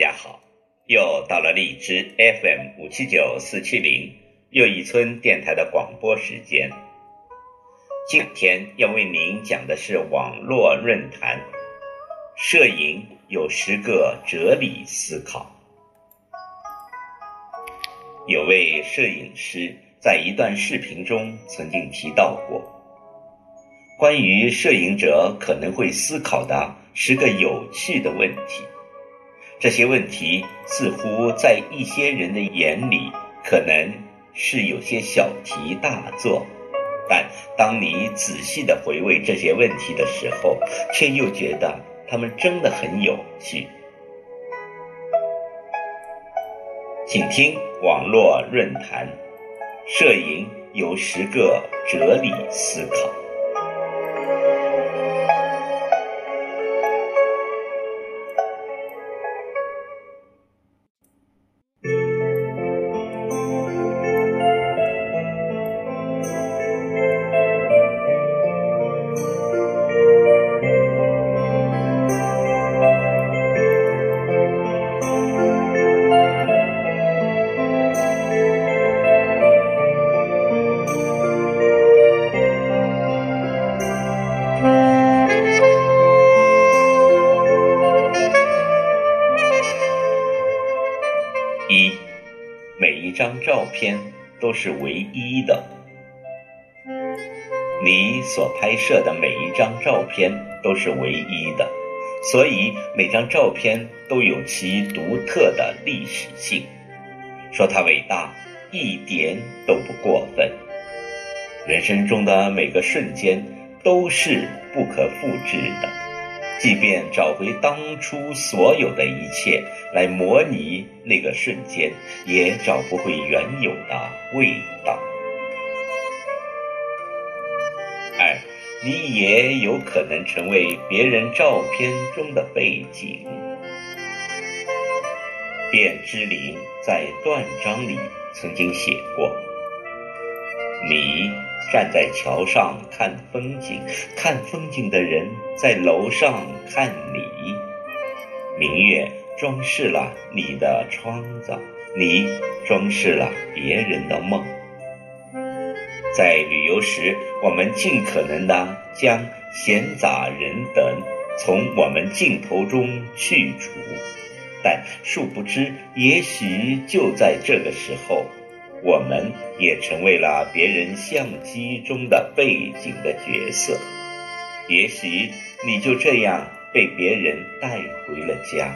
大家好！又到了荔枝 FM 五七九四七零又一村电台的广播时间。今天要为您讲的是网络论坛：摄影有十个哲理思考。有位摄影师在一段视频中曾经提到过，关于摄影者可能会思考的十个有趣的问题。这些问题似乎在一些人的眼里可能是有些小题大做，但当你仔细的回味这些问题的时候，却又觉得他们真的很有趣。请听网络论坛：摄影有十个哲理思考。张照片都是唯一的。你所拍摄的每一张照片都是唯一的，所以每张照片都有其独特的历史性。说它伟大，一点都不过分。人生中的每个瞬间都是不可复制的。即便找回当初所有的一切来模拟那个瞬间，也找不回原有的味道。二，你也有可能成为别人照片中的背景。卞之琳在断章里曾经写过：“你。”站在桥上看风景，看风景的人在楼上看你。明月装饰了你的窗子，你装饰了别人的梦。在旅游时，我们尽可能的将闲杂人等从我们镜头中去除，但殊不知，也许就在这个时候。我们也成为了别人相机中的背景的角色，也许你就这样被别人带回了家，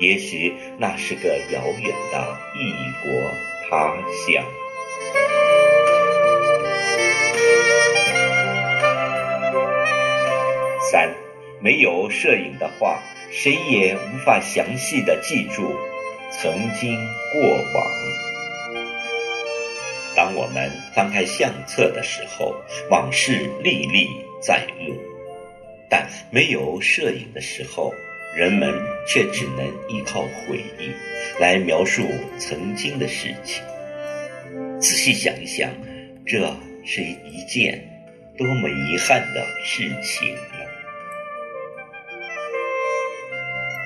也许那是个遥远的异国他乡。三，没有摄影的话，谁也无法详细的记住曾经过往。当我们翻开相册的时候，往事历历在目；但没有摄影的时候，人们却只能依靠回忆来描述曾经的事情。仔细想一想，这是一件多么遗憾的事情呢？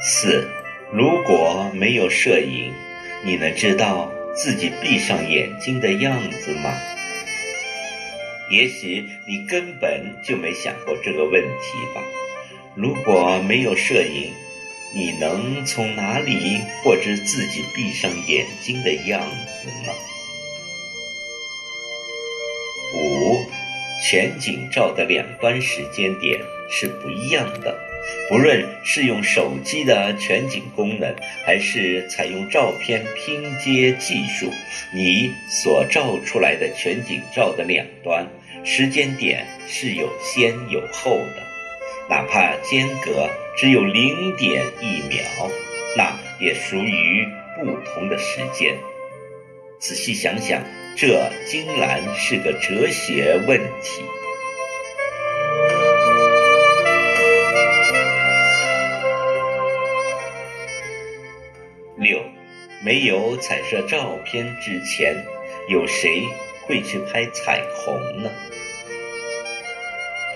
四，如果没有摄影，你能知道？自己闭上眼睛的样子吗？也许你根本就没想过这个问题吧。如果没有摄影，你能从哪里获知自己闭上眼睛的样子呢？五，全景照的两端时间点是不一样的。不论是用手机的全景功能，还是采用照片拼接技术，你所照出来的全景照的两端时间点是有先有后的，哪怕间隔只有零点一秒，那也属于不同的时间。仔细想想，这竟然是个哲学问题。六没有彩色照片之前，有谁会去拍彩虹呢？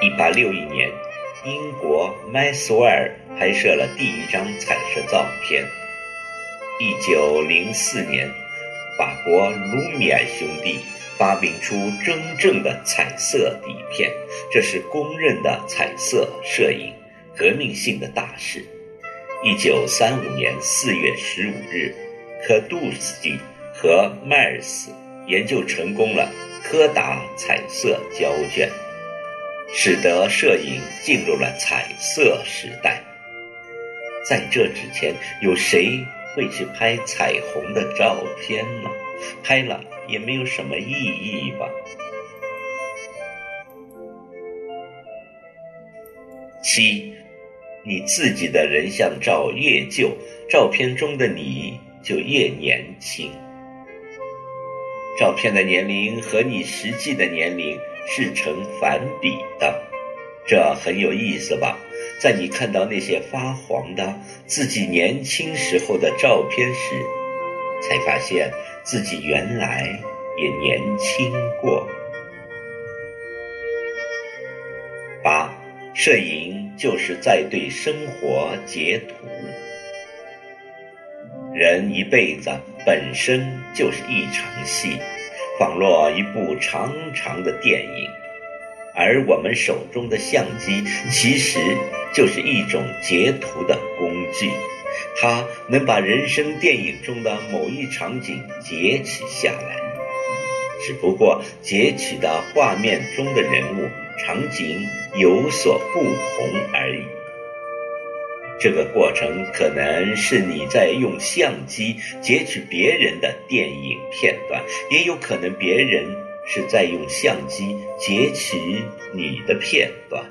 一八六一年，英国麦索尔拍摄了第一张彩色照片。一九零四年，法国卢米埃兄弟发明出真正的彩色底片，这是公认的彩色摄影革命性的大事。一九三五年四月十五日，科杜斯基和迈尔斯研究成功了柯达彩色胶卷，使得摄影进入了彩色时代。在这之前，有谁？会去拍彩虹的照片呢？拍了也没有什么意义吧。七，你自己的人像照越旧，照片中的你就越年轻。照片的年龄和你实际的年龄是成反比的。这很有意思吧？在你看到那些发黄的自己年轻时候的照片时，才发现自己原来也年轻过。八，摄影就是在对生活截图。人一辈子本身就是一场戏，仿若一部长长的电影。而我们手中的相机其实就是一种截图的工具，它能把人生电影中的某一场景截取下来，只不过截取的画面中的人物、场景有所不同而已。这个过程可能是你在用相机截取别人的电影片段，也有可能别人。是在用相机截取你的片段。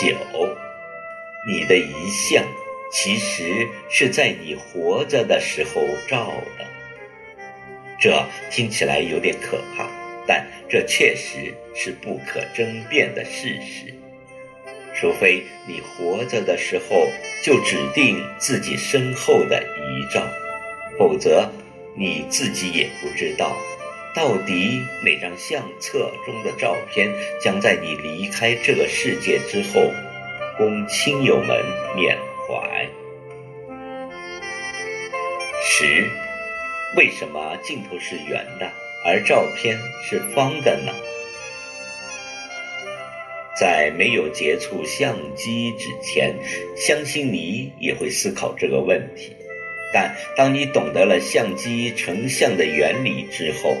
九，你的遗像其实是在你活着的时候照的。这听起来有点可怕，但这确实是不可争辩的事实。除非你活着的时候就指定自己身后的遗照，否则你自己也不知道，到底哪张相册中的照片将在你离开这个世界之后，供亲友们缅怀。十，为什么镜头是圆的，而照片是方的呢？在没有接触相机之前，相信你也会思考这个问题。但当你懂得了相机成像的原理之后，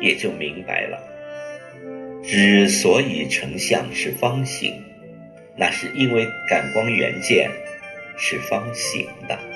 也就明白了，之所以成像是方形，那是因为感光元件是方形的。